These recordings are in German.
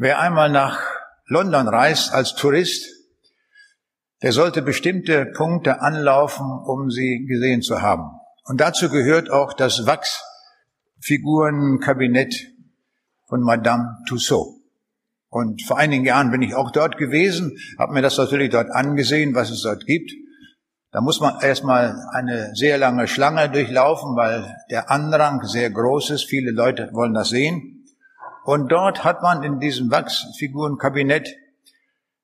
Wer einmal nach London reist als Tourist, der sollte bestimmte Punkte anlaufen, um sie gesehen zu haben. Und dazu gehört auch das Wachsfigurenkabinett von Madame Tussaud. Und vor einigen Jahren bin ich auch dort gewesen, habe mir das natürlich dort angesehen, was es dort gibt. Da muss man erstmal eine sehr lange Schlange durchlaufen, weil der Andrang sehr groß ist. Viele Leute wollen das sehen. Und dort hat man in diesem Wachsfigurenkabinett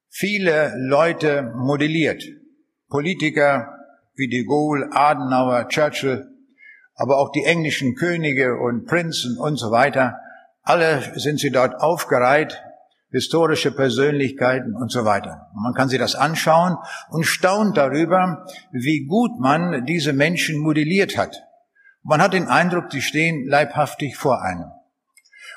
viele Leute modelliert. Politiker wie de Gaulle, Adenauer, Churchill, aber auch die englischen Könige und Prinzen und so weiter. Alle sind sie dort aufgereiht, historische Persönlichkeiten und so weiter. Man kann sich das anschauen und staunt darüber, wie gut man diese Menschen modelliert hat. Man hat den Eindruck, sie stehen leibhaftig vor einem.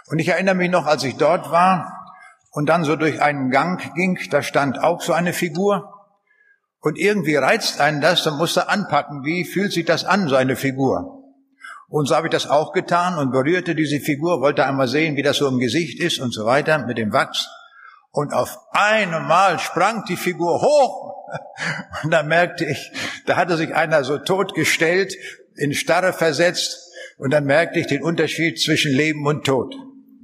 Und ich erinnere mich noch, als ich dort war und dann so durch einen Gang ging, da stand auch so eine Figur. Und irgendwie reizt einen das, dann musst du anpacken, wie fühlt sich das an, so eine Figur. Und so habe ich das auch getan und berührte diese Figur, wollte einmal sehen, wie das so im Gesicht ist und so weiter mit dem Wachs. Und auf einmal sprang die Figur hoch. Und da merkte ich, da hatte sich einer so totgestellt, in Starre versetzt. Und dann merkte ich den Unterschied zwischen Leben und Tod.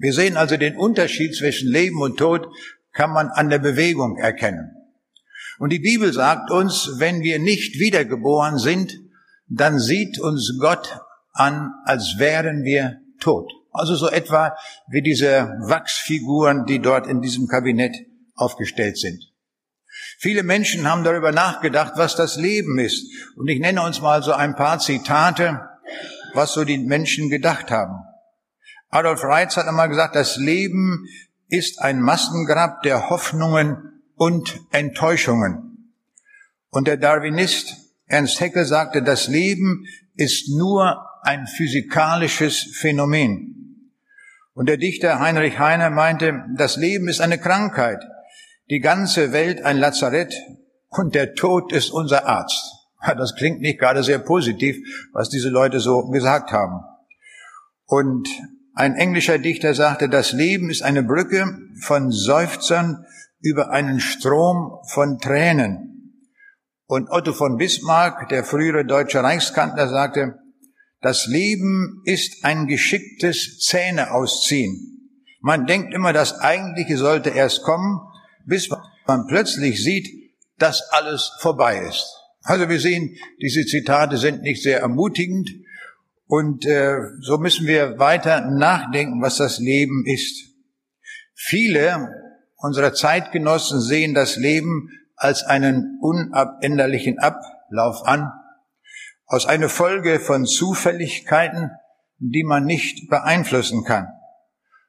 Wir sehen also den Unterschied zwischen Leben und Tod, kann man an der Bewegung erkennen. Und die Bibel sagt uns, wenn wir nicht wiedergeboren sind, dann sieht uns Gott an, als wären wir tot. Also so etwa wie diese Wachsfiguren, die dort in diesem Kabinett aufgestellt sind. Viele Menschen haben darüber nachgedacht, was das Leben ist. Und ich nenne uns mal so ein paar Zitate, was so die Menschen gedacht haben. Adolf Reitz hat einmal gesagt, das Leben ist ein Massengrab der Hoffnungen und Enttäuschungen. Und der Darwinist Ernst Haeckel sagte, das Leben ist nur ein physikalisches Phänomen. Und der Dichter Heinrich Heine meinte, das Leben ist eine Krankheit, die ganze Welt ein Lazarett und der Tod ist unser Arzt. Das klingt nicht gerade sehr positiv, was diese Leute so gesagt haben. Und ein englischer Dichter sagte, das Leben ist eine Brücke von Seufzern über einen Strom von Tränen. Und Otto von Bismarck, der frühere deutsche Reichskanzler, sagte, das Leben ist ein geschicktes Zähne ausziehen. Man denkt immer, das Eigentliche sollte erst kommen, bis man plötzlich sieht, dass alles vorbei ist. Also wir sehen, diese Zitate sind nicht sehr ermutigend, und äh, so müssen wir weiter nachdenken, was das Leben ist. Viele unserer Zeitgenossen sehen das Leben als einen unabänderlichen Ablauf an, aus einer Folge von Zufälligkeiten, die man nicht beeinflussen kann.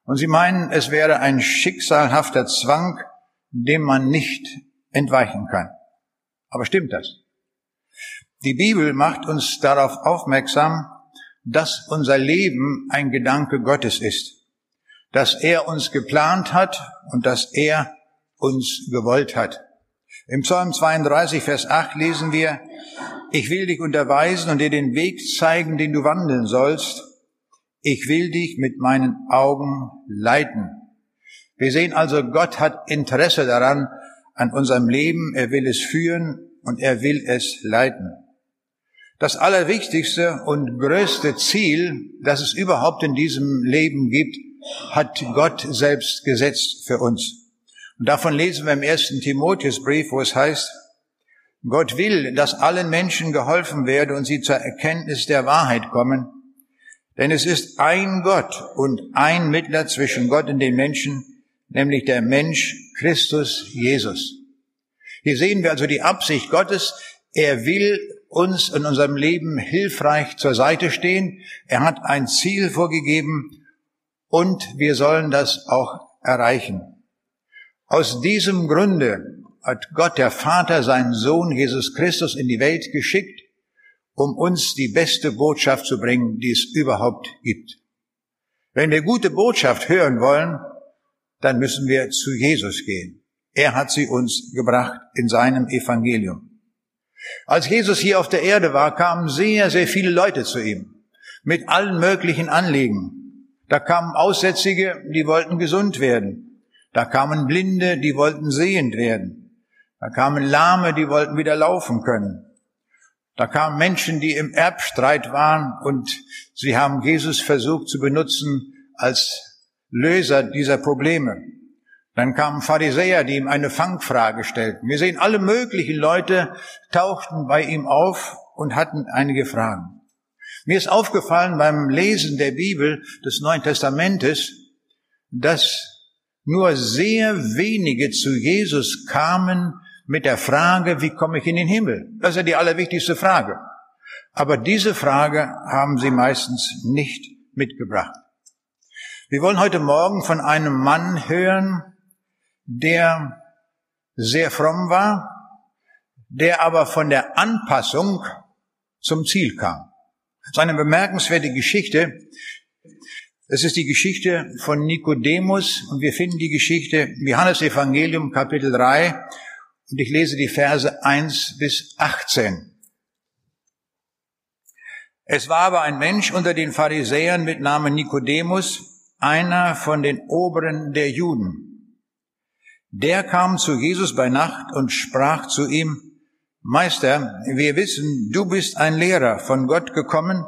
Und sie meinen, es wäre ein schicksalhafter Zwang, dem man nicht entweichen kann. Aber stimmt das? Die Bibel macht uns darauf aufmerksam, dass unser Leben ein Gedanke Gottes ist, dass er uns geplant hat und dass er uns gewollt hat. Im Psalm 32, Vers 8 lesen wir, ich will dich unterweisen und dir den Weg zeigen, den du wandeln sollst. Ich will dich mit meinen Augen leiten. Wir sehen also, Gott hat Interesse daran, an unserem Leben. Er will es führen und er will es leiten. Das allerwichtigste und größte Ziel, das es überhaupt in diesem Leben gibt, hat Gott selbst gesetzt für uns. Und davon lesen wir im ersten Timotheusbrief, wo es heißt, Gott will, dass allen Menschen geholfen werde und sie zur Erkenntnis der Wahrheit kommen. Denn es ist ein Gott und ein Mittler zwischen Gott und den Menschen, nämlich der Mensch Christus Jesus. Hier sehen wir also die Absicht Gottes. Er will uns in unserem Leben hilfreich zur Seite stehen. Er hat ein Ziel vorgegeben und wir sollen das auch erreichen. Aus diesem Grunde hat Gott der Vater seinen Sohn Jesus Christus in die Welt geschickt, um uns die beste Botschaft zu bringen, die es überhaupt gibt. Wenn wir gute Botschaft hören wollen, dann müssen wir zu Jesus gehen. Er hat sie uns gebracht in seinem Evangelium. Als Jesus hier auf der Erde war, kamen sehr, sehr viele Leute zu ihm mit allen möglichen Anliegen. Da kamen Aussätzige, die wollten gesund werden. Da kamen Blinde, die wollten sehend werden. Da kamen Lahme, die wollten wieder laufen können. Da kamen Menschen, die im Erbstreit waren und sie haben Jesus versucht zu benutzen als Löser dieser Probleme. Dann kamen Pharisäer, die ihm eine Fangfrage stellten. Wir sehen, alle möglichen Leute tauchten bei ihm auf und hatten einige Fragen. Mir ist aufgefallen beim Lesen der Bibel des Neuen Testamentes, dass nur sehr wenige zu Jesus kamen mit der Frage, wie komme ich in den Himmel? Das ist ja die allerwichtigste Frage. Aber diese Frage haben sie meistens nicht mitgebracht. Wir wollen heute Morgen von einem Mann hören, der sehr fromm war, der aber von der Anpassung zum Ziel kam. Das ist eine bemerkenswerte Geschichte. Es ist die Geschichte von Nikodemus und wir finden die Geschichte im Johannes Evangelium Kapitel 3 und ich lese die Verse 1 bis 18. Es war aber ein Mensch unter den Pharisäern mit Namen Nikodemus, einer von den Oberen der Juden. Der kam zu Jesus bei Nacht und sprach zu ihm, Meister, wir wissen, du bist ein Lehrer von Gott gekommen,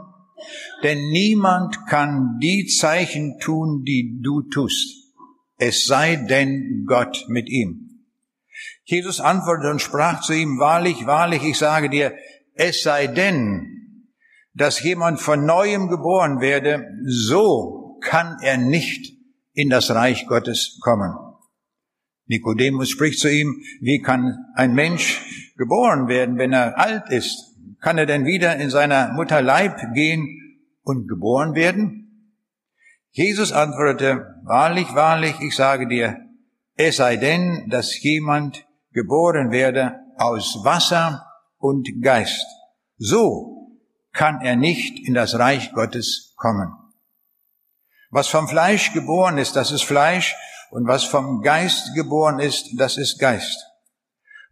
denn niemand kann die Zeichen tun, die du tust, es sei denn Gott mit ihm. Jesus antwortete und sprach zu ihm, Wahrlich, wahrlich, ich sage dir, es sei denn, dass jemand von neuem geboren werde, so kann er nicht in das Reich Gottes kommen. Nikodemus spricht zu ihm, wie kann ein Mensch geboren werden, wenn er alt ist? Kann er denn wieder in seiner Mutter Leib gehen und geboren werden? Jesus antwortete, wahrlich, wahrlich, ich sage dir, es sei denn, dass jemand geboren werde aus Wasser und Geist. So kann er nicht in das Reich Gottes kommen. Was vom Fleisch geboren ist, das ist Fleisch, und was vom Geist geboren ist, das ist Geist.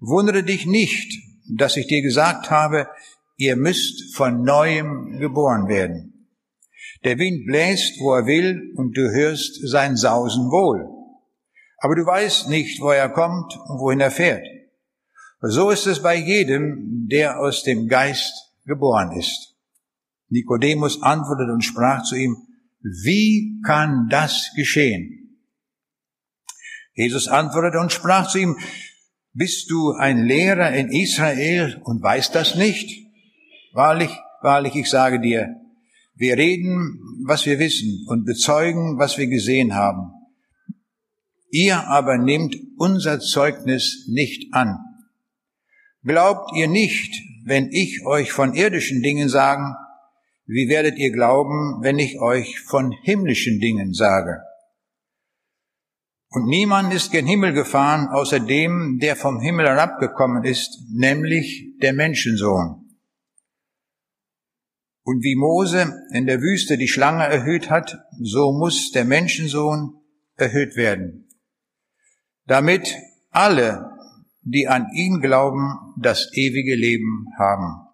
Wundere dich nicht, dass ich dir gesagt habe, ihr müsst von neuem geboren werden. Der Wind bläst, wo er will, und du hörst sein Sausen wohl. Aber du weißt nicht, wo er kommt und wohin er fährt. So ist es bei jedem, der aus dem Geist geboren ist. Nikodemus antwortete und sprach zu ihm, wie kann das geschehen? Jesus antwortete und sprach zu ihm, bist du ein Lehrer in Israel und weißt das nicht? Wahrlich, wahrlich, ich sage dir, wir reden, was wir wissen und bezeugen, was wir gesehen haben. Ihr aber nehmt unser Zeugnis nicht an. Glaubt ihr nicht, wenn ich euch von irdischen Dingen sagen, wie werdet ihr glauben, wenn ich euch von himmlischen Dingen sage? Und niemand ist gen Himmel gefahren, außer dem, der vom Himmel herabgekommen ist, nämlich der Menschensohn. Und wie Mose in der Wüste die Schlange erhöht hat, so muss der Menschensohn erhöht werden, damit alle, die an ihn glauben, das ewige Leben haben.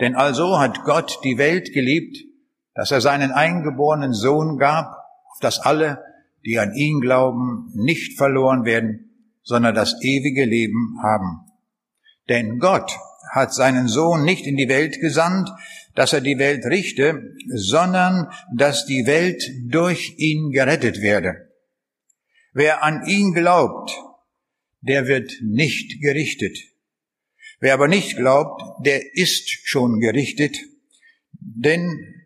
Denn also hat Gott die Welt geliebt, dass er seinen eingeborenen Sohn gab, auf dass alle, die an ihn glauben, nicht verloren werden, sondern das ewige Leben haben. Denn Gott hat seinen Sohn nicht in die Welt gesandt, dass er die Welt richte, sondern dass die Welt durch ihn gerettet werde. Wer an ihn glaubt, der wird nicht gerichtet. Wer aber nicht glaubt, der ist schon gerichtet, denn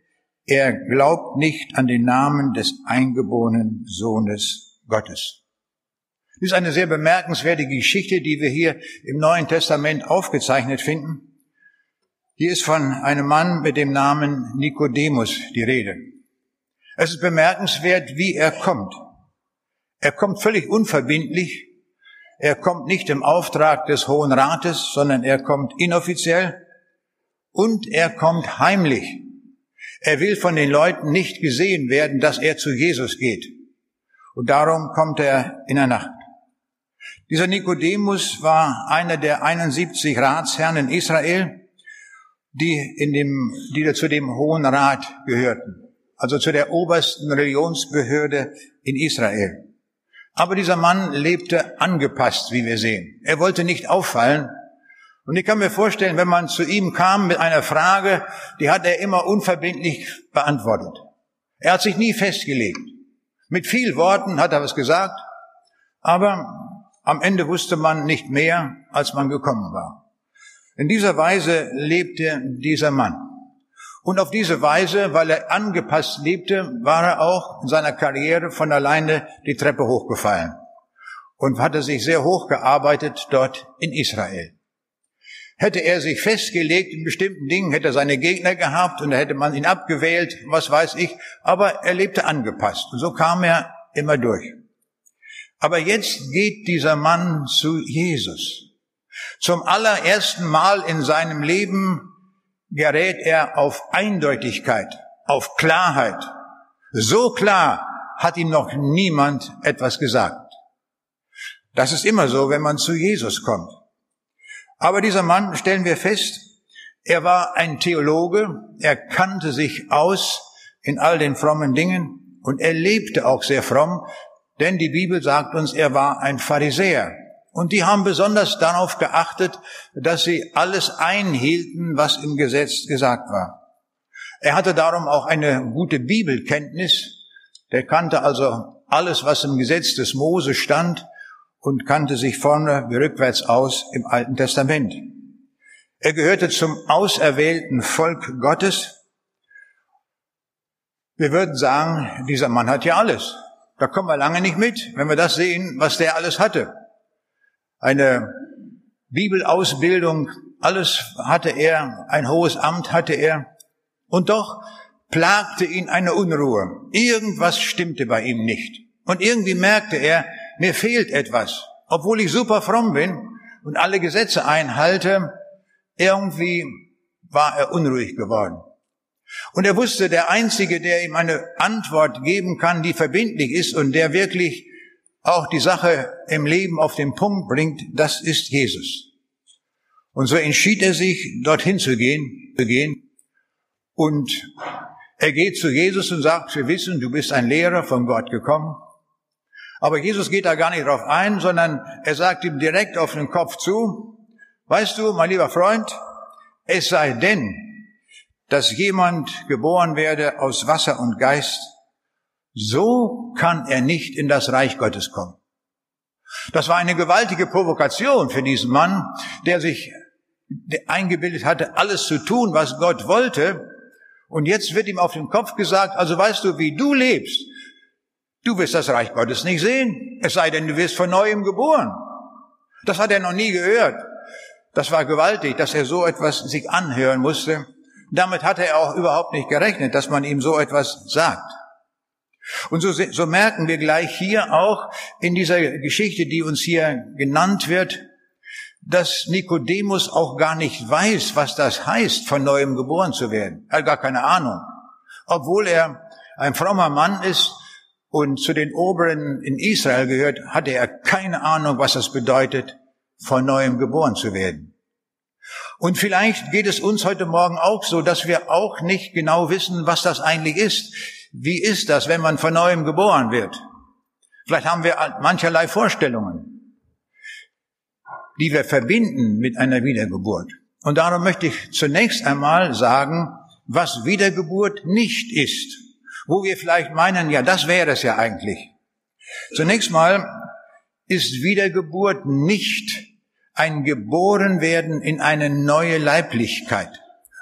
er glaubt nicht an den Namen des eingeborenen Sohnes Gottes. Das ist eine sehr bemerkenswerte Geschichte, die wir hier im Neuen Testament aufgezeichnet finden. Hier ist von einem Mann mit dem Namen Nikodemus die Rede. Es ist bemerkenswert, wie er kommt. Er kommt völlig unverbindlich. Er kommt nicht im Auftrag des Hohen Rates, sondern er kommt inoffiziell und er kommt heimlich. Er will von den Leuten nicht gesehen werden, dass er zu Jesus geht. Und darum kommt er in der Nacht. Dieser Nikodemus war einer der 71 Ratsherren in Israel, die in dem, die zu dem Hohen Rat gehörten. Also zu der obersten Religionsbehörde in Israel. Aber dieser Mann lebte angepasst, wie wir sehen. Er wollte nicht auffallen. Und ich kann mir vorstellen, wenn man zu ihm kam mit einer Frage, die hat er immer unverbindlich beantwortet. Er hat sich nie festgelegt. Mit viel Worten hat er was gesagt, aber am Ende wusste man nicht mehr, als man gekommen war. In dieser Weise lebte dieser Mann. Und auf diese Weise, weil er angepasst lebte, war er auch in seiner Karriere von alleine die Treppe hochgefallen und hatte sich sehr hoch gearbeitet dort in Israel. Hätte er sich festgelegt in bestimmten Dingen, hätte er seine Gegner gehabt und da hätte man ihn abgewählt, was weiß ich, aber er lebte angepasst und so kam er immer durch. Aber jetzt geht dieser Mann zu Jesus. Zum allerersten Mal in seinem Leben gerät er auf Eindeutigkeit, auf Klarheit. So klar hat ihm noch niemand etwas gesagt. Das ist immer so, wenn man zu Jesus kommt. Aber dieser Mann, stellen wir fest, er war ein Theologe, er kannte sich aus in all den frommen Dingen und er lebte auch sehr fromm, denn die Bibel sagt uns, er war ein Pharisäer. Und die haben besonders darauf geachtet, dass sie alles einhielten, was im Gesetz gesagt war. Er hatte darum auch eine gute Bibelkenntnis. Der kannte also alles, was im Gesetz des Mose stand und kannte sich vorne wie rückwärts aus im Alten Testament. Er gehörte zum auserwählten Volk Gottes. Wir würden sagen, dieser Mann hat ja alles. Da kommen wir lange nicht mit, wenn wir das sehen, was der alles hatte eine Bibelausbildung, alles hatte er, ein hohes Amt hatte er. Und doch plagte ihn eine Unruhe. Irgendwas stimmte bei ihm nicht. Und irgendwie merkte er, mir fehlt etwas. Obwohl ich super fromm bin und alle Gesetze einhalte, irgendwie war er unruhig geworden. Und er wusste, der Einzige, der ihm eine Antwort geben kann, die verbindlich ist und der wirklich auch die Sache im Leben auf den Punkt bringt, das ist Jesus. Und so entschied er sich, dorthin zu gehen, zu gehen. Und er geht zu Jesus und sagt, wir wissen, du bist ein Lehrer von Gott gekommen. Aber Jesus geht da gar nicht drauf ein, sondern er sagt ihm direkt auf den Kopf zu, weißt du, mein lieber Freund, es sei denn, dass jemand geboren werde aus Wasser und Geist, so kann er nicht in das Reich Gottes kommen. Das war eine gewaltige Provokation für diesen Mann, der sich eingebildet hatte, alles zu tun, was Gott wollte. Und jetzt wird ihm auf den Kopf gesagt, also weißt du, wie du lebst, du wirst das Reich Gottes nicht sehen, es sei denn, du wirst von neuem geboren. Das hat er noch nie gehört. Das war gewaltig, dass er so etwas sich anhören musste. Damit hatte er auch überhaupt nicht gerechnet, dass man ihm so etwas sagt. Und so, so merken wir gleich hier auch in dieser Geschichte, die uns hier genannt wird, dass Nikodemus auch gar nicht weiß, was das heißt, von neuem geboren zu werden. Er hat gar keine Ahnung. Obwohl er ein frommer Mann ist und zu den Oberen in Israel gehört, hatte er keine Ahnung, was das bedeutet, von neuem geboren zu werden. Und vielleicht geht es uns heute Morgen auch so, dass wir auch nicht genau wissen, was das eigentlich ist. Wie ist das, wenn man von neuem geboren wird? Vielleicht haben wir mancherlei Vorstellungen, die wir verbinden mit einer Wiedergeburt. Und darum möchte ich zunächst einmal sagen, was Wiedergeburt nicht ist. Wo wir vielleicht meinen, ja, das wäre es ja eigentlich. Zunächst mal ist Wiedergeburt nicht ein Geborenwerden in eine neue Leiblichkeit.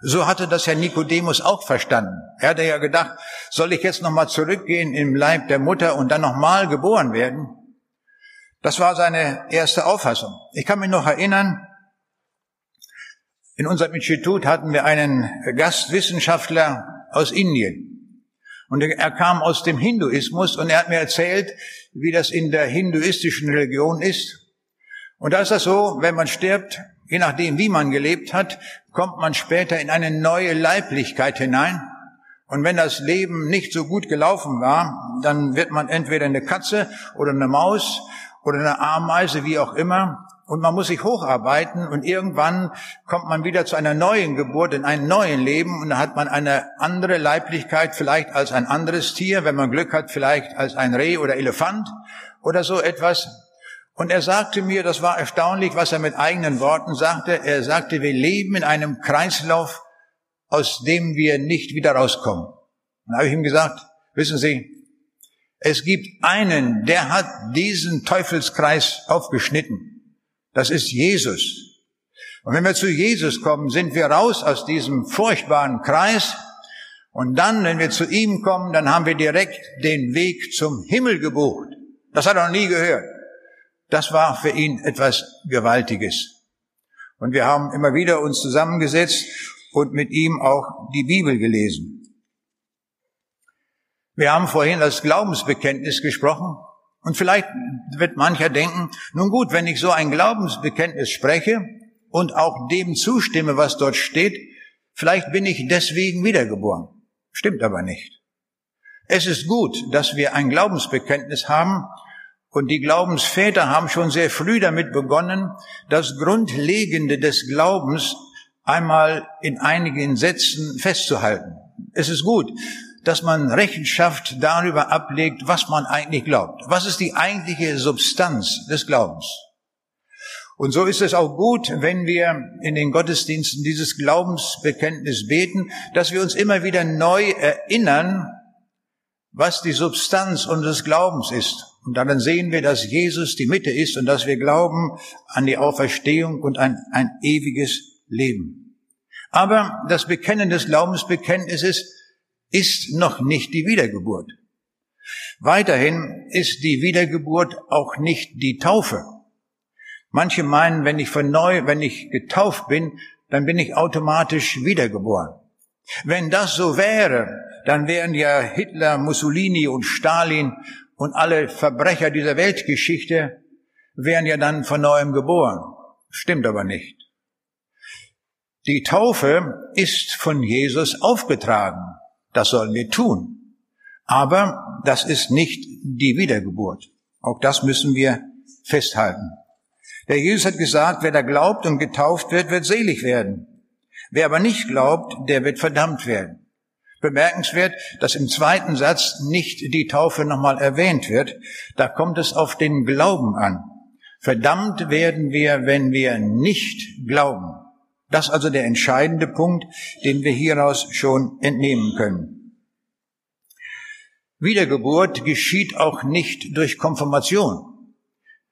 So hatte das Herr Nikodemus auch verstanden. Er hatte ja gedacht, soll ich jetzt nochmal zurückgehen im Leib der Mutter und dann nochmal geboren werden? Das war seine erste Auffassung. Ich kann mich noch erinnern, in unserem Institut hatten wir einen Gastwissenschaftler aus Indien. Und er kam aus dem Hinduismus und er hat mir erzählt, wie das in der hinduistischen Religion ist. Und da ist das so, wenn man stirbt, je nachdem, wie man gelebt hat, kommt man später in eine neue Leiblichkeit hinein. Und wenn das Leben nicht so gut gelaufen war, dann wird man entweder eine Katze oder eine Maus oder eine Ameise, wie auch immer. Und man muss sich hocharbeiten und irgendwann kommt man wieder zu einer neuen Geburt, in einem neuen Leben und dann hat man eine andere Leiblichkeit vielleicht als ein anderes Tier, wenn man Glück hat, vielleicht als ein Reh oder Elefant oder so etwas. Und er sagte mir, das war erstaunlich, was er mit eigenen Worten sagte. Er sagte, wir leben in einem Kreislauf, aus dem wir nicht wieder rauskommen. Dann habe ich ihm gesagt, wissen Sie, es gibt einen, der hat diesen Teufelskreis aufgeschnitten. Das ist Jesus. Und wenn wir zu Jesus kommen, sind wir raus aus diesem furchtbaren Kreis. Und dann, wenn wir zu ihm kommen, dann haben wir direkt den Weg zum Himmel gebucht. Das hat er noch nie gehört. Das war für ihn etwas Gewaltiges. Und wir haben immer wieder uns zusammengesetzt und mit ihm auch die Bibel gelesen. Wir haben vorhin das Glaubensbekenntnis gesprochen. Und vielleicht wird mancher denken, nun gut, wenn ich so ein Glaubensbekenntnis spreche und auch dem zustimme, was dort steht, vielleicht bin ich deswegen wiedergeboren. Stimmt aber nicht. Es ist gut, dass wir ein Glaubensbekenntnis haben und die Glaubensväter haben schon sehr früh damit begonnen, das Grundlegende des Glaubens einmal in einigen Sätzen festzuhalten. Es ist gut, dass man Rechenschaft darüber ablegt, was man eigentlich glaubt. Was ist die eigentliche Substanz des Glaubens? Und so ist es auch gut, wenn wir in den Gottesdiensten dieses Glaubensbekenntnis beten, dass wir uns immer wieder neu erinnern, was die Substanz unseres Glaubens ist. Und dann sehen wir, dass Jesus die Mitte ist und dass wir glauben an die Auferstehung und an ein ewiges Leben. Aber das Bekennen des Glaubensbekenntnisses ist noch nicht die Wiedergeburt. Weiterhin ist die Wiedergeburt auch nicht die Taufe. Manche meinen, wenn ich von neu, wenn ich getauft bin, dann bin ich automatisch wiedergeboren. Wenn das so wäre, dann wären ja Hitler, Mussolini und Stalin und alle Verbrecher dieser Weltgeschichte wären ja dann von neuem geboren. Stimmt aber nicht. Die Taufe ist von Jesus aufgetragen. Das sollen wir tun. Aber das ist nicht die Wiedergeburt. Auch das müssen wir festhalten. Der Jesus hat gesagt, wer da glaubt und getauft wird, wird selig werden. Wer aber nicht glaubt, der wird verdammt werden. Bemerkenswert, dass im zweiten Satz nicht die Taufe nochmal erwähnt wird. Da kommt es auf den Glauben an. Verdammt werden wir, wenn wir nicht glauben. Das ist also der entscheidende Punkt, den wir hieraus schon entnehmen können. Wiedergeburt geschieht auch nicht durch Konfirmation.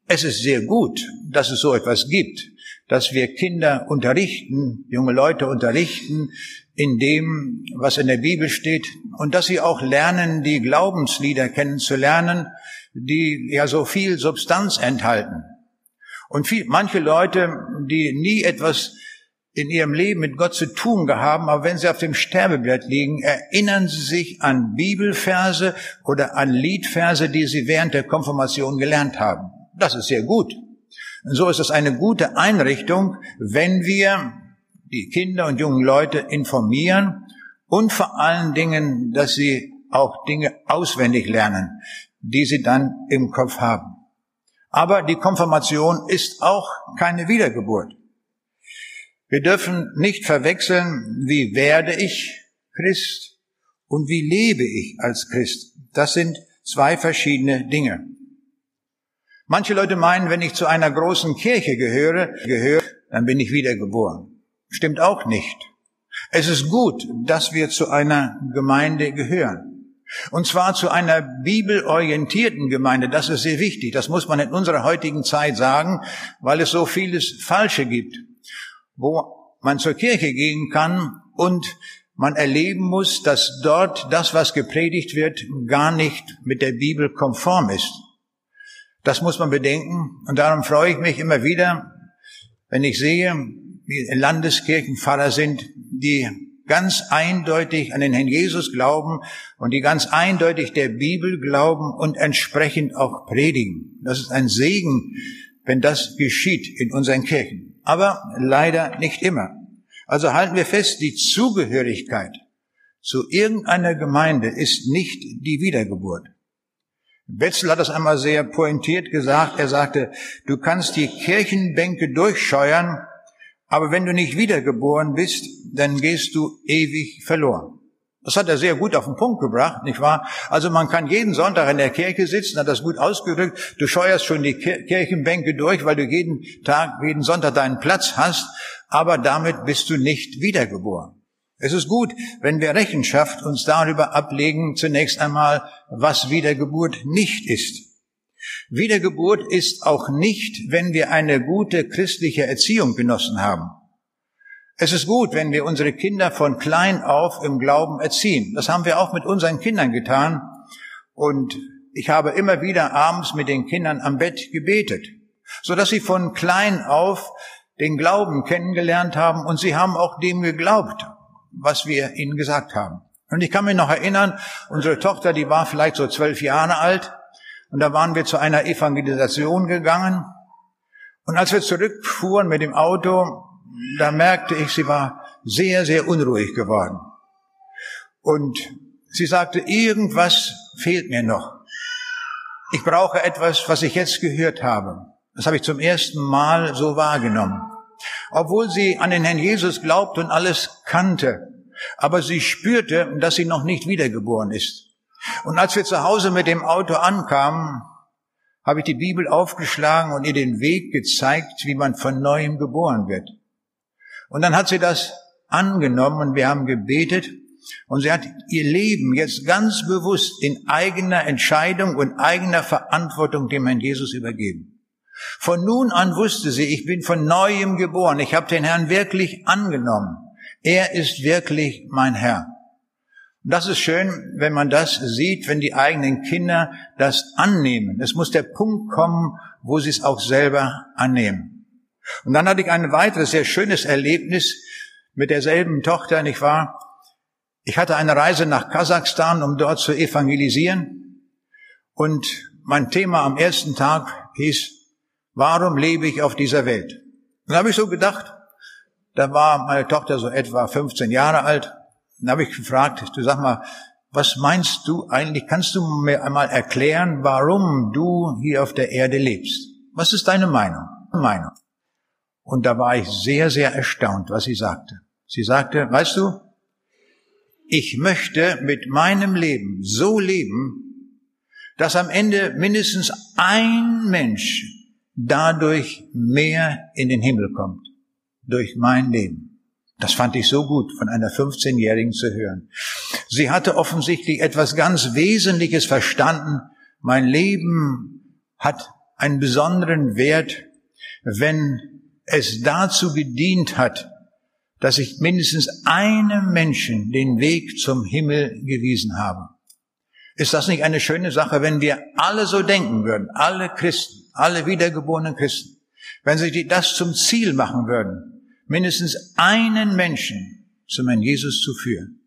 Es ist sehr gut, dass es so etwas gibt, dass wir Kinder unterrichten, junge Leute unterrichten in dem, was in der Bibel steht und dass sie auch lernen, die Glaubenslieder kennenzulernen, die ja so viel Substanz enthalten. Und viel, manche Leute, die nie etwas in ihrem Leben mit Gott zu tun gehabt, aber wenn sie auf dem Sterbeblatt liegen, erinnern sie sich an Bibelverse oder an Liedverse, die sie während der Konfirmation gelernt haben. Das ist sehr gut. Und so ist es eine gute Einrichtung, wenn wir die Kinder und jungen Leute informieren und vor allen Dingen, dass sie auch Dinge auswendig lernen, die sie dann im Kopf haben. Aber die Konfirmation ist auch keine Wiedergeburt. Wir dürfen nicht verwechseln, wie werde ich Christ und wie lebe ich als Christ. Das sind zwei verschiedene Dinge. Manche Leute meinen, wenn ich zu einer großen Kirche gehöre, gehöre, dann bin ich wiedergeboren. Stimmt auch nicht. Es ist gut, dass wir zu einer Gemeinde gehören. Und zwar zu einer bibelorientierten Gemeinde. Das ist sehr wichtig. Das muss man in unserer heutigen Zeit sagen, weil es so vieles Falsche gibt wo man zur Kirche gehen kann und man erleben muss, dass dort das, was gepredigt wird, gar nicht mit der Bibel konform ist. Das muss man bedenken und darum freue ich mich immer wieder, wenn ich sehe, wie Landeskirchen Pfarrer sind, die ganz eindeutig an den Herrn Jesus glauben und die ganz eindeutig der Bibel glauben und entsprechend auch predigen. Das ist ein Segen, wenn das geschieht in unseren Kirchen aber leider nicht immer. Also halten wir fest, die Zugehörigkeit zu irgendeiner Gemeinde ist nicht die Wiedergeburt. Betzel hat das einmal sehr pointiert gesagt. Er sagte, du kannst die Kirchenbänke durchscheuern, aber wenn du nicht wiedergeboren bist, dann gehst du ewig verloren. Das hat er sehr gut auf den Punkt gebracht, nicht wahr? Also man kann jeden Sonntag in der Kirche sitzen, hat das gut ausgedrückt. Du scheuerst schon die Kirchenbänke durch, weil du jeden Tag, jeden Sonntag deinen Platz hast, aber damit bist du nicht wiedergeboren. Es ist gut, wenn wir Rechenschaft uns darüber ablegen, zunächst einmal, was Wiedergeburt nicht ist. Wiedergeburt ist auch nicht, wenn wir eine gute christliche Erziehung genossen haben. Es ist gut, wenn wir unsere Kinder von klein auf im Glauben erziehen. Das haben wir auch mit unseren Kindern getan. Und ich habe immer wieder abends mit den Kindern am Bett gebetet, so dass sie von klein auf den Glauben kennengelernt haben und sie haben auch dem geglaubt, was wir ihnen gesagt haben. Und ich kann mich noch erinnern, unsere Tochter, die war vielleicht so zwölf Jahre alt, und da waren wir zu einer Evangelisation gegangen. Und als wir zurückfuhren mit dem Auto, da merkte ich, sie war sehr, sehr unruhig geworden. Und sie sagte, irgendwas fehlt mir noch. Ich brauche etwas, was ich jetzt gehört habe. Das habe ich zum ersten Mal so wahrgenommen. Obwohl sie an den Herrn Jesus glaubte und alles kannte, aber sie spürte, dass sie noch nicht wiedergeboren ist. Und als wir zu Hause mit dem Auto ankamen, habe ich die Bibel aufgeschlagen und ihr den Weg gezeigt, wie man von neuem geboren wird. Und dann hat sie das angenommen und wir haben gebetet und sie hat ihr Leben jetzt ganz bewusst in eigener Entscheidung und eigener Verantwortung dem Herrn Jesus übergeben. Von nun an wusste sie, ich bin von neuem geboren, ich habe den Herrn wirklich angenommen. Er ist wirklich mein Herr. Und das ist schön, wenn man das sieht, wenn die eigenen Kinder das annehmen. Es muss der Punkt kommen, wo sie es auch selber annehmen. Und dann hatte ich ein weiteres sehr schönes Erlebnis mit derselben Tochter, nicht wahr? Ich hatte eine Reise nach Kasachstan, um dort zu evangelisieren. Und mein Thema am ersten Tag hieß, warum lebe ich auf dieser Welt? Und da habe ich so gedacht, da war meine Tochter so etwa 15 Jahre alt. Dann habe ich gefragt, du sag mal, was meinst du eigentlich? Kannst du mir einmal erklären, warum du hier auf der Erde lebst? Was ist deine Meinung? Meinung. Und da war ich sehr, sehr erstaunt, was sie sagte. Sie sagte, weißt du, ich möchte mit meinem Leben so leben, dass am Ende mindestens ein Mensch dadurch mehr in den Himmel kommt durch mein Leben. Das fand ich so gut, von einer 15-Jährigen zu hören. Sie hatte offensichtlich etwas ganz Wesentliches verstanden. Mein Leben hat einen besonderen Wert, wenn es dazu gedient hat, dass ich mindestens einem Menschen den Weg zum Himmel gewiesen habe. Ist das nicht eine schöne Sache, wenn wir alle so denken würden, alle Christen, alle wiedergeborenen Christen, wenn sie das zum Ziel machen würden, mindestens einen Menschen zum Herrn Jesus zu führen.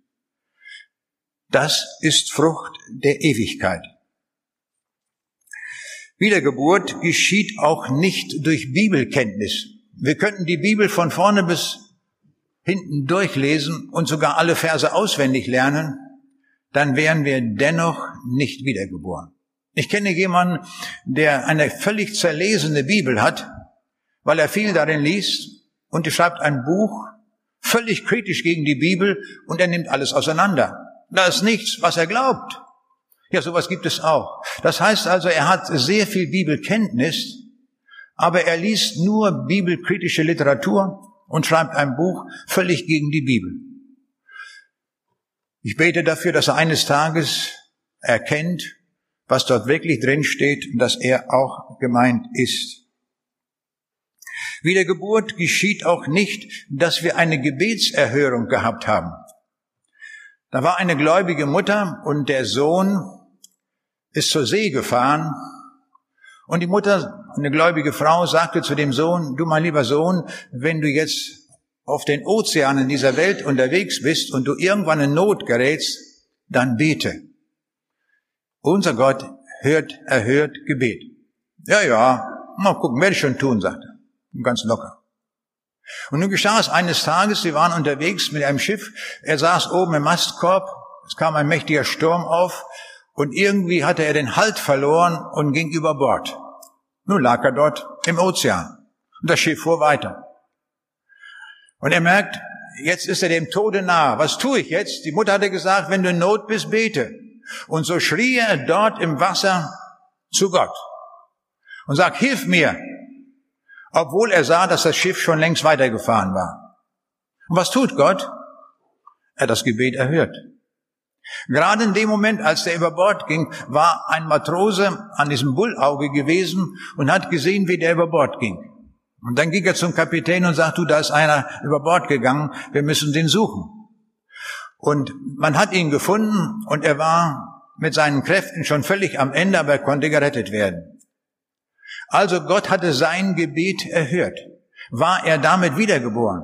Das ist Frucht der Ewigkeit. Wiedergeburt geschieht auch nicht durch Bibelkenntnis. Wir könnten die Bibel von vorne bis hinten durchlesen und sogar alle Verse auswendig lernen, dann wären wir dennoch nicht wiedergeboren. Ich kenne jemanden, der eine völlig zerlesene Bibel hat, weil er viel darin liest und er schreibt ein Buch völlig kritisch gegen die Bibel und er nimmt alles auseinander. Da ist nichts, was er glaubt. Ja, sowas gibt es auch. Das heißt also, er hat sehr viel Bibelkenntnis, aber er liest nur bibelkritische Literatur und schreibt ein Buch völlig gegen die Bibel. Ich bete dafür, dass er eines Tages erkennt, was dort wirklich drin steht und dass er auch gemeint ist. Wiedergeburt geschieht auch nicht, dass wir eine Gebetserhörung gehabt haben. Da war eine gläubige Mutter und der Sohn ist zur See gefahren und die Mutter, eine gläubige Frau, sagte zu dem Sohn, du mein lieber Sohn, wenn du jetzt auf den Ozeanen dieser Welt unterwegs bist und du irgendwann in Not gerätst, dann bete. Unser Gott hört, erhört Gebet. Ja, ja, mal gucken, werde ich schon tun, sagte ganz locker. Und nun geschah es eines Tages, sie waren unterwegs mit einem Schiff, er saß oben im Mastkorb, es kam ein mächtiger Sturm auf und irgendwie hatte er den Halt verloren und ging über Bord. Nun lag er dort im Ozean und das Schiff fuhr weiter. Und er merkt, jetzt ist er dem Tode nahe. Was tue ich jetzt? Die Mutter hatte gesagt, wenn du in Not bist, bete. Und so schrie er dort im Wasser zu Gott und sagt, hilf mir, obwohl er sah, dass das Schiff schon längst weitergefahren war. Und was tut Gott? Er hat das Gebet erhört. Gerade in dem Moment, als der über Bord ging, war ein Matrose an diesem Bullauge gewesen und hat gesehen, wie der über Bord ging. Und dann ging er zum Kapitän und sagt, du, da ist einer über Bord gegangen, wir müssen den suchen. Und man hat ihn gefunden und er war mit seinen Kräften schon völlig am Ende, aber er konnte gerettet werden. Also Gott hatte sein Gebet erhört. War er damit wiedergeboren?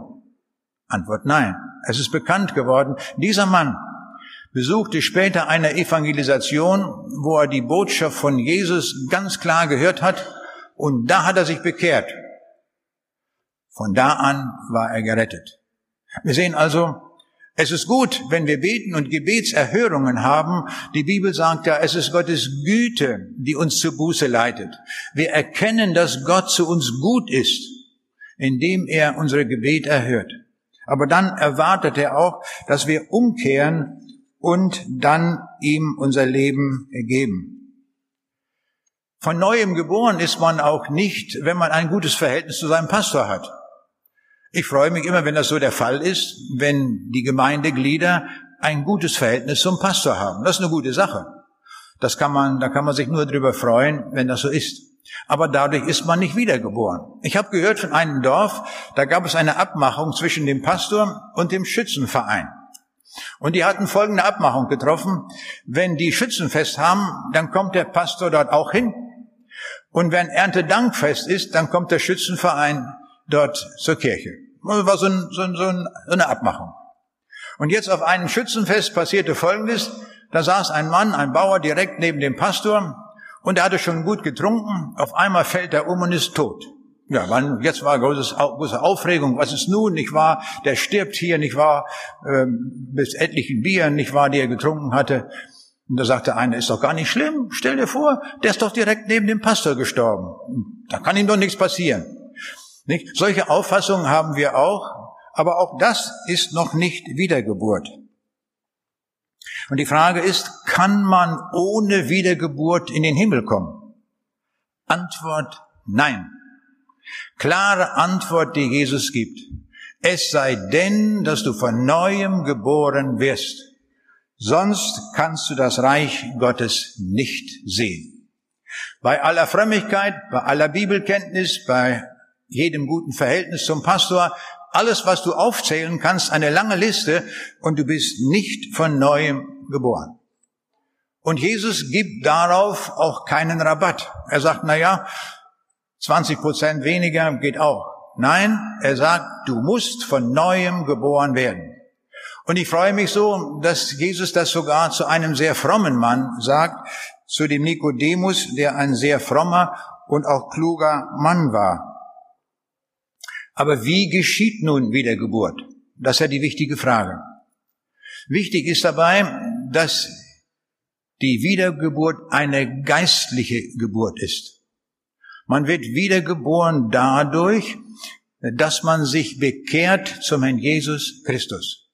Antwort nein. Es ist bekannt geworden, dieser Mann besuchte später eine Evangelisation, wo er die Botschaft von Jesus ganz klar gehört hat und da hat er sich bekehrt. Von da an war er gerettet. Wir sehen also, es ist gut, wenn wir beten und Gebetserhörungen haben. Die Bibel sagt ja, es ist Gottes Güte, die uns zur Buße leitet. Wir erkennen, dass Gott zu uns gut ist, indem er unsere Gebet erhört. Aber dann erwartet er auch, dass wir umkehren und dann ihm unser Leben geben. Von neuem geboren ist man auch nicht, wenn man ein gutes Verhältnis zu seinem Pastor hat. Ich freue mich immer, wenn das so der Fall ist, wenn die Gemeindeglieder ein gutes Verhältnis zum Pastor haben. Das ist eine gute Sache. Das kann man, da kann man sich nur drüber freuen, wenn das so ist. Aber dadurch ist man nicht wiedergeboren. Ich habe gehört von einem Dorf, da gab es eine Abmachung zwischen dem Pastor und dem Schützenverein. Und die hatten folgende Abmachung getroffen. Wenn die Schützenfest haben, dann kommt der Pastor dort auch hin. Und wenn Erntedankfest ist, dann kommt der Schützenverein dort zur Kirche. Das war so, ein, so, ein, so eine Abmachung. Und jetzt auf einem Schützenfest passierte Folgendes. Da saß ein Mann, ein Bauer direkt neben dem Pastor und er hatte schon gut getrunken. Auf einmal fällt er um und ist tot. Ja, wann, jetzt war großes, große Aufregung. Was ist nun, nicht wahr? Der stirbt hier, nicht wahr? Ähm, bis etlichen Bieren, nicht wahr, die er getrunken hatte. Und da sagte einer, ist doch gar nicht schlimm. Stell dir vor, der ist doch direkt neben dem Pastor gestorben. Da kann ihm doch nichts passieren. Nicht? Solche Auffassungen haben wir auch, aber auch das ist noch nicht Wiedergeburt. Und die Frage ist, kann man ohne Wiedergeburt in den Himmel kommen? Antwort nein. Klare Antwort, die Jesus gibt. Es sei denn, dass du von neuem geboren wirst. Sonst kannst du das Reich Gottes nicht sehen. Bei aller Frömmigkeit, bei aller Bibelkenntnis, bei jedem guten Verhältnis zum Pastor, alles, was du aufzählen kannst, eine lange Liste und du bist nicht von neuem geboren. Und Jesus gibt darauf auch keinen Rabatt. Er sagt, na ja, 20 Prozent weniger geht auch. Nein, er sagt, du musst von neuem geboren werden. Und ich freue mich so, dass Jesus das sogar zu einem sehr frommen Mann sagt, zu dem Nikodemus, der ein sehr frommer und auch kluger Mann war. Aber wie geschieht nun Wiedergeburt? Das ist ja die wichtige Frage. Wichtig ist dabei, dass die Wiedergeburt eine geistliche Geburt ist. Man wird wiedergeboren dadurch, dass man sich bekehrt zum Herrn Jesus Christus.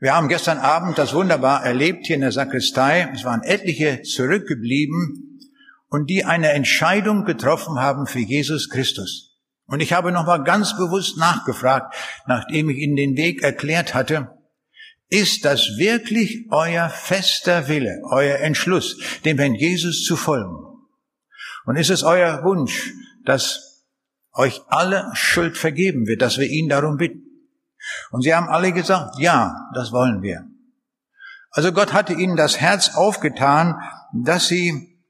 Wir haben gestern Abend das wunderbar erlebt hier in der Sakristei. Es waren etliche zurückgeblieben und die eine Entscheidung getroffen haben für Jesus Christus. Und ich habe nochmal ganz bewusst nachgefragt, nachdem ich Ihnen den Weg erklärt hatte, ist das wirklich euer fester Wille, euer Entschluss, dem Herrn Jesus zu folgen? Und ist es euer Wunsch, dass euch alle Schuld vergeben wird, dass wir ihn darum bitten? Und sie haben alle gesagt, ja, das wollen wir. Also Gott hatte ihnen das Herz aufgetan, dass sie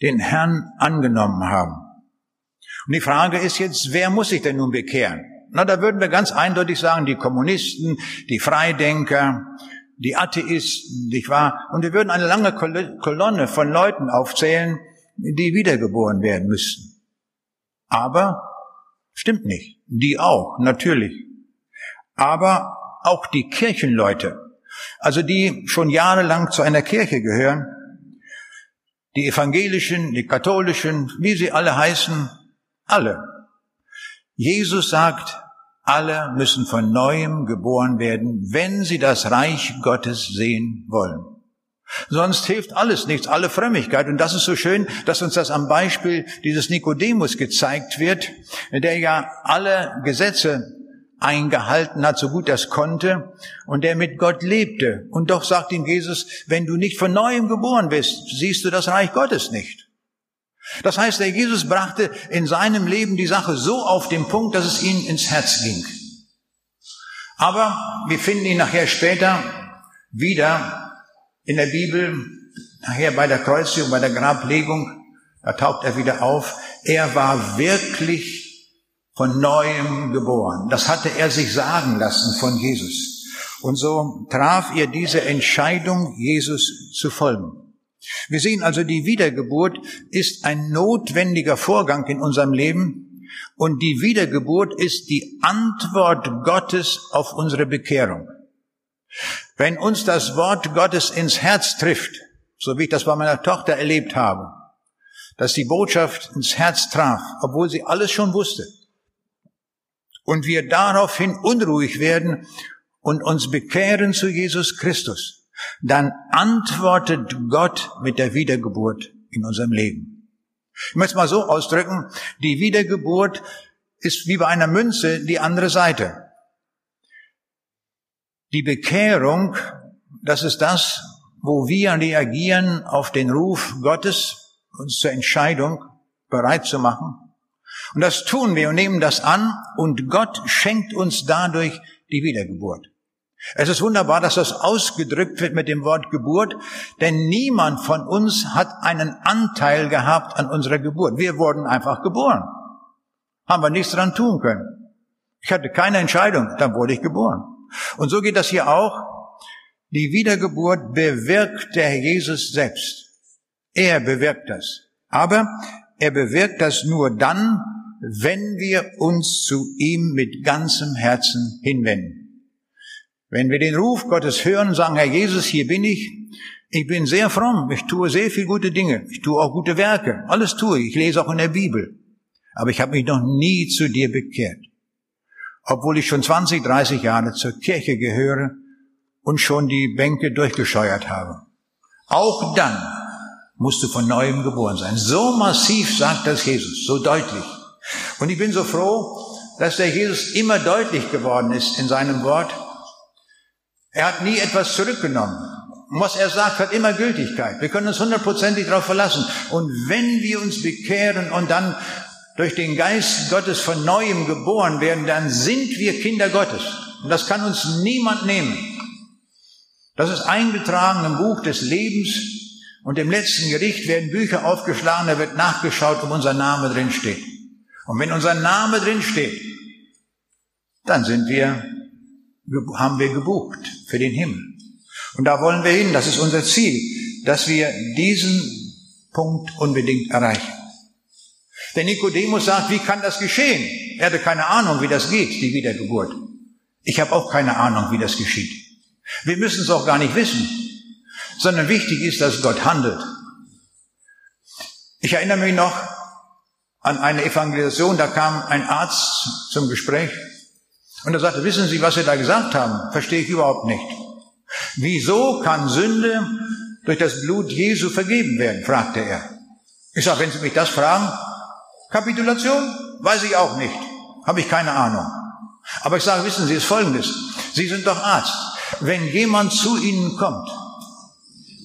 den Herrn angenommen haben. Und die Frage ist jetzt, wer muss sich denn nun bekehren? Na, da würden wir ganz eindeutig sagen, die Kommunisten, die Freidenker, die Atheisten, nicht wahr? Und wir würden eine lange Kolonne von Leuten aufzählen, die wiedergeboren werden müssten. Aber stimmt nicht. Die auch, natürlich. Aber auch die Kirchenleute, also die schon jahrelang zu einer Kirche gehören, die evangelischen, die katholischen, wie sie alle heißen, alle. Jesus sagt, Alle müssen von neuem geboren werden, wenn sie das Reich Gottes sehen wollen. Sonst hilft alles nichts, alle Frömmigkeit. Und das ist so schön, dass uns das am Beispiel dieses Nikodemus gezeigt wird, der ja alle Gesetze eingehalten hat, so gut er es konnte, und der mit Gott lebte. Und doch sagt ihm Jesus, wenn du nicht von neuem geboren bist, siehst du das Reich Gottes nicht. Das heißt, der Jesus brachte in seinem Leben die Sache so auf den Punkt, dass es ihm ins Herz ging. Aber wir finden ihn nachher später wieder in der Bibel, nachher bei der Kreuzigung, bei der Grablegung, da taucht er wieder auf. Er war wirklich von neuem geboren. Das hatte er sich sagen lassen von Jesus. Und so traf er diese Entscheidung, Jesus zu folgen. Wir sehen also, die Wiedergeburt ist ein notwendiger Vorgang in unserem Leben und die Wiedergeburt ist die Antwort Gottes auf unsere Bekehrung. Wenn uns das Wort Gottes ins Herz trifft, so wie ich das bei meiner Tochter erlebt habe, dass die Botschaft ins Herz traf, obwohl sie alles schon wusste, und wir daraufhin unruhig werden und uns bekehren zu Jesus Christus, dann antwortet Gott mit der Wiedergeburt in unserem Leben. Ich möchte es mal so ausdrücken, die Wiedergeburt ist wie bei einer Münze die andere Seite. Die Bekehrung, das ist das, wo wir reagieren auf den Ruf Gottes, uns zur Entscheidung bereit zu machen. Und das tun wir und nehmen das an und Gott schenkt uns dadurch die Wiedergeburt. Es ist wunderbar, dass das ausgedrückt wird mit dem Wort Geburt, denn niemand von uns hat einen Anteil gehabt an unserer Geburt. Wir wurden einfach geboren. Haben wir nichts dran tun können. Ich hatte keine Entscheidung, dann wurde ich geboren. Und so geht das hier auch. Die Wiedergeburt bewirkt der Jesus selbst. Er bewirkt das. Aber er bewirkt das nur dann, wenn wir uns zu ihm mit ganzem Herzen hinwenden. Wenn wir den Ruf Gottes hören sagen, Herr Jesus, hier bin ich, ich bin sehr fromm, ich tue sehr viel gute Dinge, ich tue auch gute Werke, alles tue ich, ich lese auch in der Bibel, aber ich habe mich noch nie zu dir bekehrt, obwohl ich schon 20, 30 Jahre zur Kirche gehöre und schon die Bänke durchgescheuert habe. Auch dann musst du von neuem geboren sein. So massiv sagt das Jesus, so deutlich. Und ich bin so froh, dass der Jesus immer deutlich geworden ist in seinem Wort. Er hat nie etwas zurückgenommen. Und was er sagt, hat immer Gültigkeit. Wir können uns hundertprozentig darauf verlassen. Und wenn wir uns bekehren und dann durch den Geist Gottes von neuem geboren werden, dann sind wir Kinder Gottes. Und das kann uns niemand nehmen. Das ist eingetragen im Buch des Lebens und im letzten Gericht werden Bücher aufgeschlagen, da wird nachgeschaut, ob unser Name drin steht. Und wenn unser Name drin steht, dann sind wir, haben wir gebucht für den Himmel. Und da wollen wir hin, das ist unser Ziel, dass wir diesen Punkt unbedingt erreichen. Der Nikodemus sagt, wie kann das geschehen? Er hatte keine Ahnung, wie das geht, die Wiedergeburt. Ich habe auch keine Ahnung, wie das geschieht. Wir müssen es auch gar nicht wissen sondern wichtig ist, dass Gott handelt. Ich erinnere mich noch an eine Evangelisation, da kam ein Arzt zum Gespräch und er sagte, wissen Sie, was Sie da gesagt haben? Verstehe ich überhaupt nicht. Wieso kann Sünde durch das Blut Jesu vergeben werden? fragte er. Ich sage, wenn Sie mich das fragen, Kapitulation? Weiß ich auch nicht. Habe ich keine Ahnung. Aber ich sage, wissen Sie, es folgendes. Sie sind doch Arzt. Wenn jemand zu Ihnen kommt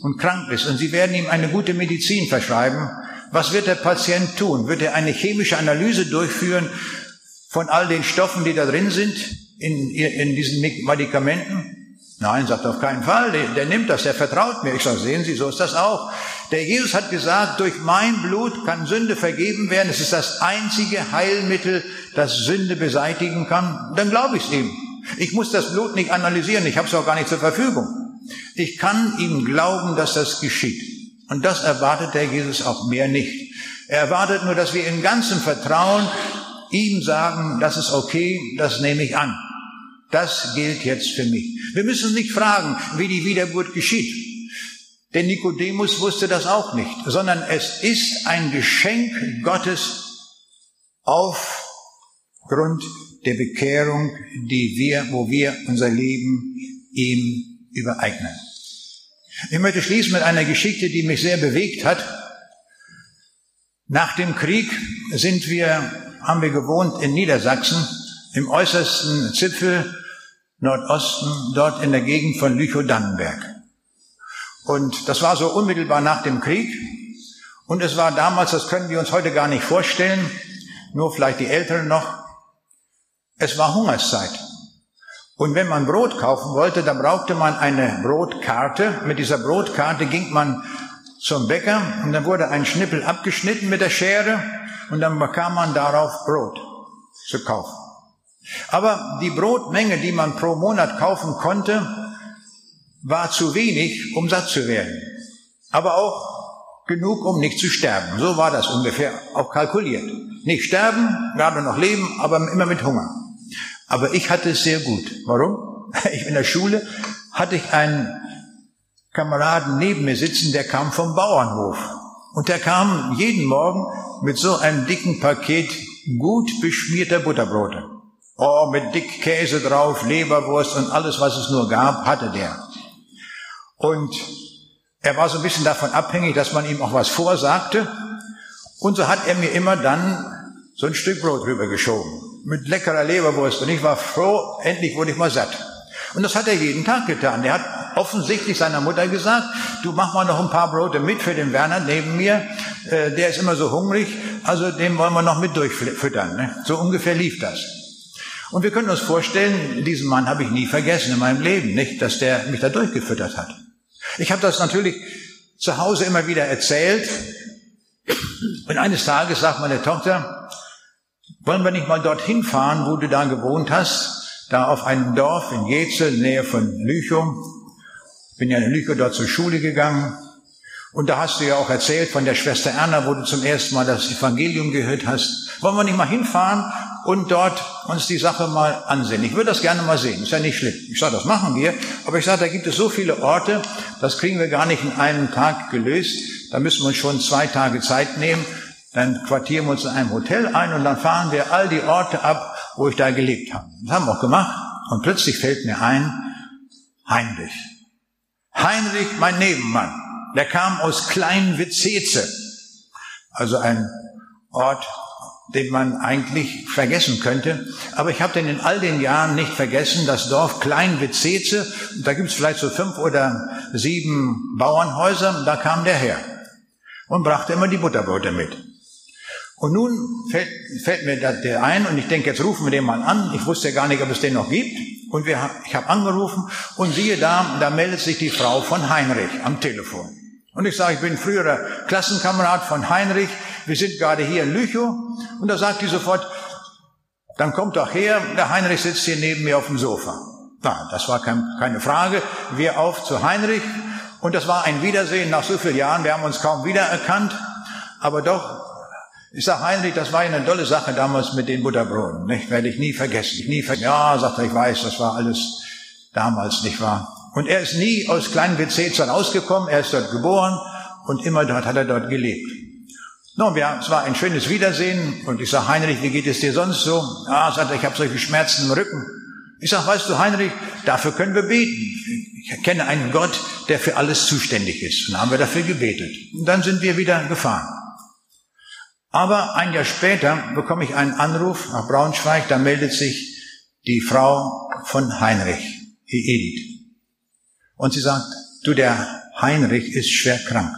und krank ist und Sie werden ihm eine gute Medizin verschreiben, was wird der Patient tun? Wird er eine chemische Analyse durchführen von all den Stoffen, die da drin sind in, in diesen Medikamenten? Nein, sagt auf keinen Fall. Der, der nimmt das, der vertraut mir. Ich sage, sehen Sie, so ist das auch. Der Jesus hat gesagt, durch mein Blut kann Sünde vergeben werden. Es ist das einzige Heilmittel, das Sünde beseitigen kann. Dann glaube ich es ihm. Ich muss das Blut nicht analysieren. Ich habe es auch gar nicht zur Verfügung. Ich kann ihm glauben, dass das geschieht. Und das erwartet der Jesus auch mehr nicht. Er erwartet nur, dass wir in ganzem Vertrauen ihm sagen, das ist okay, das nehme ich an. Das gilt jetzt für mich. Wir müssen nicht fragen, wie die Wiedergeburt geschieht. Denn Nikodemus wusste das auch nicht, sondern es ist ein Geschenk Gottes aufgrund der Bekehrung, die wir, wo wir unser Leben ihm übereignen. Ich möchte schließen mit einer Geschichte, die mich sehr bewegt hat. Nach dem Krieg sind wir, haben wir gewohnt in Niedersachsen, im äußersten Zipfel Nordosten, dort in der Gegend von Lüchow-Dannenberg. Und das war so unmittelbar nach dem Krieg. Und es war damals, das können wir uns heute gar nicht vorstellen, nur vielleicht die Älteren noch, es war Hungerszeit. Und wenn man Brot kaufen wollte, dann brauchte man eine Brotkarte. Mit dieser Brotkarte ging man zum Bäcker und dann wurde ein Schnippel abgeschnitten mit der Schere und dann bekam man darauf Brot zu kaufen. Aber die Brotmenge, die man pro Monat kaufen konnte, war zu wenig, um satt zu werden. Aber auch genug, um nicht zu sterben. So war das ungefähr auch kalkuliert. Nicht sterben, gerade noch leben, aber immer mit Hunger. Aber ich hatte es sehr gut. Warum? Ich in der Schule hatte ich einen Kameraden neben mir sitzen, der kam vom Bauernhof. Und der kam jeden Morgen mit so einem dicken Paket gut beschmierter Butterbrote. Oh, mit dick Käse drauf, Leberwurst und alles, was es nur gab, hatte der. Und er war so ein bisschen davon abhängig, dass man ihm auch was vorsagte. Und so hat er mir immer dann so ein Stück Brot rübergeschoben mit leckerer Leberwurst und ich war froh, endlich wurde ich mal satt. Und das hat er jeden Tag getan. Er hat offensichtlich seiner Mutter gesagt, du mach mal noch ein paar Brote mit für den Werner neben mir, äh, der ist immer so hungrig, also den wollen wir noch mit durchfüttern. Ne? So ungefähr lief das. Und wir können uns vorstellen, diesen Mann habe ich nie vergessen in meinem Leben, nicht, dass der mich da durchgefüttert hat. Ich habe das natürlich zu Hause immer wieder erzählt. Und eines Tages sagt meine Tochter, wollen wir nicht mal dorthin fahren, wo du da gewohnt hast, da auf einem Dorf in Jezel, Nähe von Lüchow. Bin ja in Lüchow dort zur Schule gegangen. Und da hast du ja auch erzählt von der Schwester Erna, wo du zum ersten Mal das Evangelium gehört hast. Wollen wir nicht mal hinfahren und dort uns die Sache mal ansehen? Ich würde das gerne mal sehen. Ist ja nicht schlimm. Ich sage, das machen wir. Aber ich sage, da gibt es so viele Orte, das kriegen wir gar nicht in einem Tag gelöst. Da müssen wir uns schon zwei Tage Zeit nehmen. Dann quartieren wir uns in einem Hotel ein und dann fahren wir all die Orte ab, wo ich da gelebt habe. Das haben wir auch gemacht. Und plötzlich fällt mir ein, Heinrich. Heinrich, mein Nebenmann. Der kam aus Kleinwitzeze. Also ein Ort, den man eigentlich vergessen könnte. Aber ich habe den in all den Jahren nicht vergessen, das Dorf Kleinwitzeze. Da gibt es vielleicht so fünf oder sieben Bauernhäuser. Da kam der her und brachte immer die Butterbrote mit. Und nun fällt, fällt mir der ein und ich denke, jetzt rufen wir den mal an. Ich wusste gar nicht, ob es den noch gibt. Und wir, ich habe angerufen und siehe da, da meldet sich die Frau von Heinrich am Telefon. Und ich sage, ich bin früherer Klassenkamerad von Heinrich. Wir sind gerade hier in Lüchow. Und da sagt die sofort, dann kommt doch her, der Heinrich sitzt hier neben mir auf dem Sofa. Na, das war kein, keine Frage. Wir auf zu Heinrich. Und das war ein Wiedersehen nach so vielen Jahren. Wir haben uns kaum wiedererkannt. Aber doch ich sag Heinrich, das war eine tolle Sache damals mit den Butterbroten, nicht? Werde ich nie vergessen. nie vergessen. Ja, sagt er, ich weiß, das war alles damals, nicht wahr? Und er ist nie aus kleinen Bezezern rausgekommen, er ist dort geboren und immer dort hat er dort gelebt. Nun, wir, es war ein schönes Wiedersehen und ich sag Heinrich, wie geht es dir sonst so? Ja, sagt er, ich habe solche Schmerzen im Rücken. Ich sag, weißt du, Heinrich, dafür können wir beten. Ich kenne einen Gott, der für alles zuständig ist. Und dann haben wir dafür gebetet. Und dann sind wir wieder gefahren. Aber ein Jahr später bekomme ich einen Anruf nach Braunschweig, da meldet sich die Frau von Heinrich, die Edith. Und sie sagt, du, der Heinrich ist schwer krank.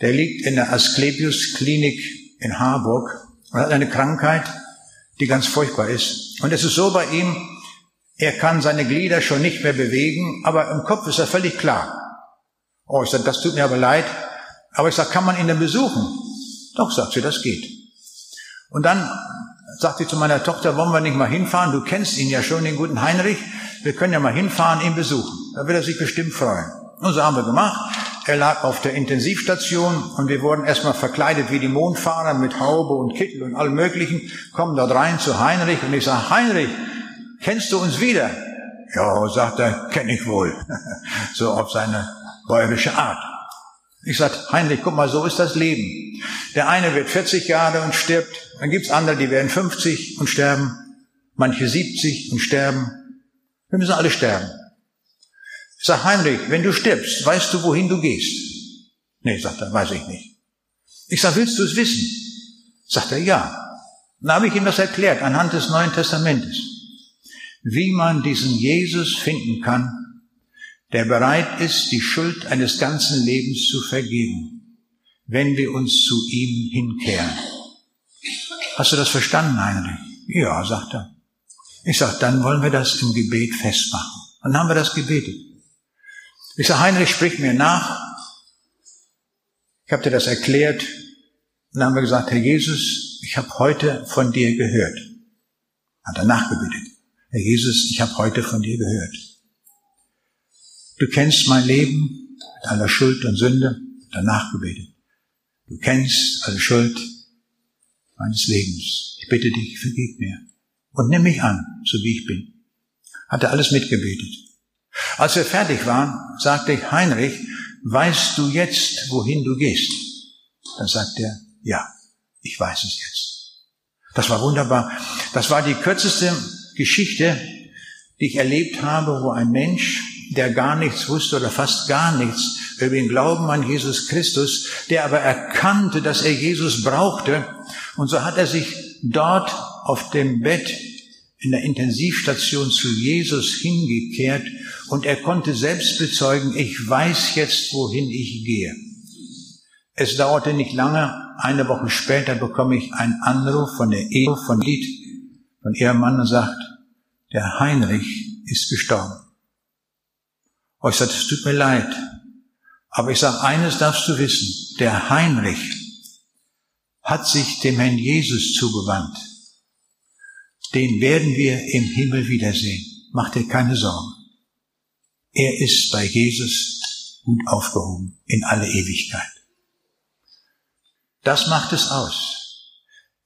Der liegt in der Asklepios Klinik in Harburg und hat eine Krankheit, die ganz furchtbar ist. Und es ist so bei ihm, er kann seine Glieder schon nicht mehr bewegen, aber im Kopf ist er völlig klar. Oh, ich sage, das tut mir aber leid. Aber ich sage, kann man ihn denn besuchen? Doch, sagt sie, das geht. Und dann sagt sie zu meiner Tochter, wollen wir nicht mal hinfahren? Du kennst ihn ja schon, den guten Heinrich. Wir können ja mal hinfahren, ihn besuchen. Da wird er sich bestimmt freuen. Und so haben wir gemacht. Er lag auf der Intensivstation und wir wurden erstmal verkleidet wie die Mondfahrer mit Haube und Kittel und allem Möglichen, kommen dort rein zu Heinrich und ich sage, Heinrich, kennst du uns wieder? Ja, sagt er, kenne ich wohl. so auf seine bäuerische Art. Ich sage, Heinrich, guck mal, so ist das Leben. Der eine wird 40 Jahre und stirbt, dann gibt's andere, die werden 50 und sterben. manche 70 und sterben. Wir müssen alle sterben. Ich sag, Heinrich, wenn du stirbst, weißt du, wohin du gehst? Nee, sagt er, weiß ich nicht. Ich sag, willst du es wissen? Sagt er, ja. Dann habe ich ihm das erklärt anhand des Neuen Testamentes, wie man diesen Jesus finden kann, der bereit ist, die Schuld eines ganzen Lebens zu vergeben, wenn wir uns zu ihm hinkehren. Hast du das verstanden, Heinrich? Ja, sagt er. Ich sag, dann wollen wir das im Gebet festmachen. Und dann haben wir das gebetet. Ich sag, Heinrich, sprich mir nach. Ich habe dir das erklärt. Und dann haben wir gesagt, Herr Jesus, ich habe heute von dir gehört. Hat er nachgebetet. Herr Jesus, ich habe heute von dir gehört. Du kennst mein Leben mit aller Schuld und Sünde. Danach gebetet. Du kennst alle Schuld meines Lebens. Ich bitte dich, vergib mir und nimm mich an, so wie ich bin. Hat er alles mitgebetet. Als wir fertig waren, sagte ich, Heinrich, weißt du jetzt, wohin du gehst? Dann sagt er, ja, ich weiß es jetzt. Das war wunderbar. Das war die kürzeste Geschichte, die ich erlebt habe, wo ein Mensch, der gar nichts wusste oder fast gar nichts über den Glauben an Jesus Christus, der aber erkannte, dass er Jesus brauchte, und so hat er sich dort auf dem Bett in der Intensivstation zu Jesus hingekehrt und er konnte selbst bezeugen, ich weiß jetzt, wohin ich gehe. Es dauerte nicht lange, eine Woche später bekomme ich einen Anruf von der Ehe von Lied, von ihrem Mann und sagt, der Heinrich ist gestorben. Oh, ich sagte, es tut mir leid. Aber ich sage, eines darfst du wissen, der Heinrich hat sich dem Herrn Jesus zugewandt. Den werden wir im Himmel wiedersehen. Mach dir keine Sorgen. Er ist bei Jesus gut aufgehoben in alle Ewigkeit. Das macht es aus.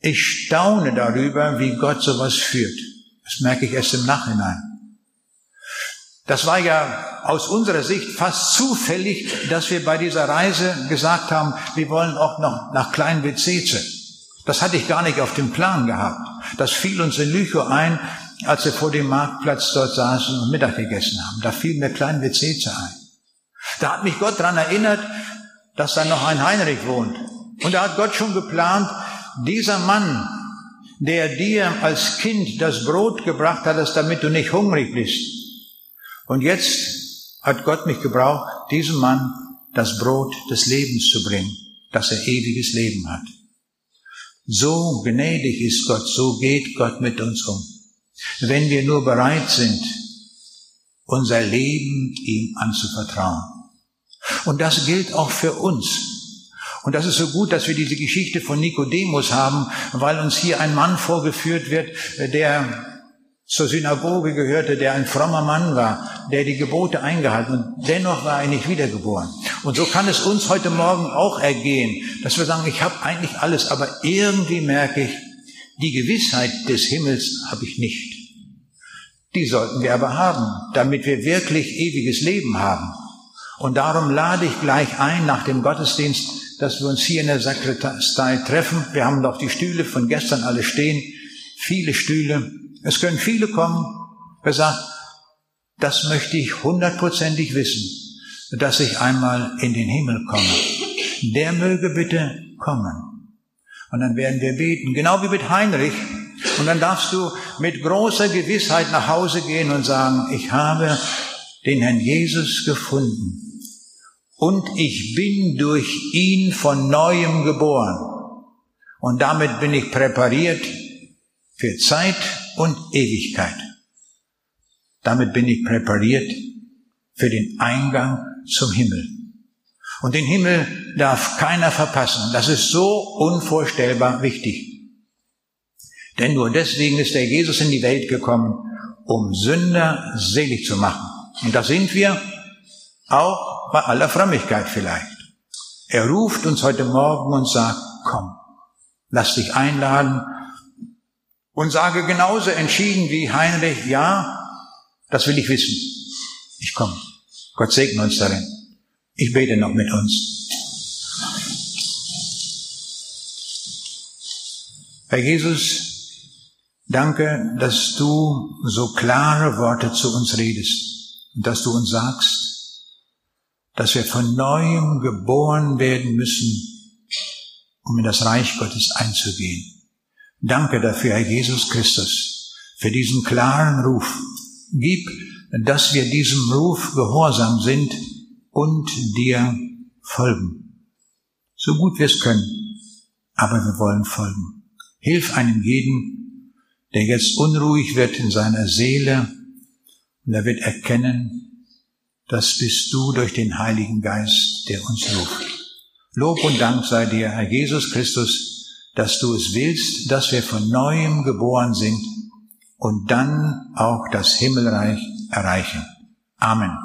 Ich staune darüber, wie Gott sowas führt. Das merke ich erst im Nachhinein. Das war ja aus unserer Sicht fast zufällig, dass wir bei dieser Reise gesagt haben, wir wollen auch noch nach Klein-Bezeze. Das hatte ich gar nicht auf dem Plan gehabt. Das fiel uns in Lüchow ein, als wir vor dem Marktplatz dort saßen und Mittag gegessen haben. Da fiel mir Klein-Bezeze ein. Da hat mich Gott daran erinnert, dass da noch ein Heinrich wohnt. Und da hat Gott schon geplant, dieser Mann, der dir als Kind das Brot gebracht hat, damit du nicht hungrig bist, und jetzt hat Gott mich gebraucht, diesem Mann das Brot des Lebens zu bringen, dass er ewiges Leben hat. So gnädig ist Gott, so geht Gott mit uns um. Wenn wir nur bereit sind, unser Leben ihm anzuvertrauen. Und das gilt auch für uns. Und das ist so gut, dass wir diese Geschichte von Nikodemus haben, weil uns hier ein Mann vorgeführt wird, der zur Synagoge gehörte, der ein frommer Mann war, der die Gebote eingehalten und dennoch war er nicht wiedergeboren. Und so kann es uns heute Morgen auch ergehen, dass wir sagen, ich habe eigentlich alles, aber irgendwie merke ich, die Gewissheit des Himmels habe ich nicht. Die sollten wir aber haben, damit wir wirklich ewiges Leben haben. Und darum lade ich gleich ein nach dem Gottesdienst, dass wir uns hier in der Sakristei treffen. Wir haben doch die Stühle von gestern alle stehen, viele Stühle. Es können viele kommen, wer sagt, das möchte ich hundertprozentig wissen, dass ich einmal in den Himmel komme. Der möge bitte kommen. Und dann werden wir beten, genau wie mit Heinrich. Und dann darfst du mit großer Gewissheit nach Hause gehen und sagen, ich habe den Herrn Jesus gefunden. Und ich bin durch ihn von neuem geboren. Und damit bin ich präpariert für Zeit und Ewigkeit. Damit bin ich präpariert für den Eingang zum Himmel. Und den Himmel darf keiner verpassen. Das ist so unvorstellbar wichtig. Denn nur deswegen ist der Jesus in die Welt gekommen, um Sünder selig zu machen. Und da sind wir auch bei aller Frömmigkeit vielleicht. Er ruft uns heute Morgen und sagt, komm, lass dich einladen und sage genauso entschieden wie Heinrich, ja, das will ich wissen. Ich komme. Gott segne uns darin. Ich bete noch mit uns. Herr Jesus, Danke, dass du so klare Worte zu uns redest und dass du uns sagst, dass wir von neuem geboren werden müssen, um in das Reich Gottes einzugehen. Danke dafür, Herr Jesus Christus, für diesen klaren Ruf. Gib, dass wir diesem Ruf gehorsam sind und dir folgen. So gut wir es können, aber wir wollen folgen. Hilf einem jeden, der jetzt unruhig wird in seiner Seele und er wird erkennen, das bist du durch den Heiligen Geist, der uns ruft. Lob und Dank sei dir, Herr Jesus Christus, dass du es willst, dass wir von neuem geboren sind und dann auch das Himmelreich erreichen. Amen.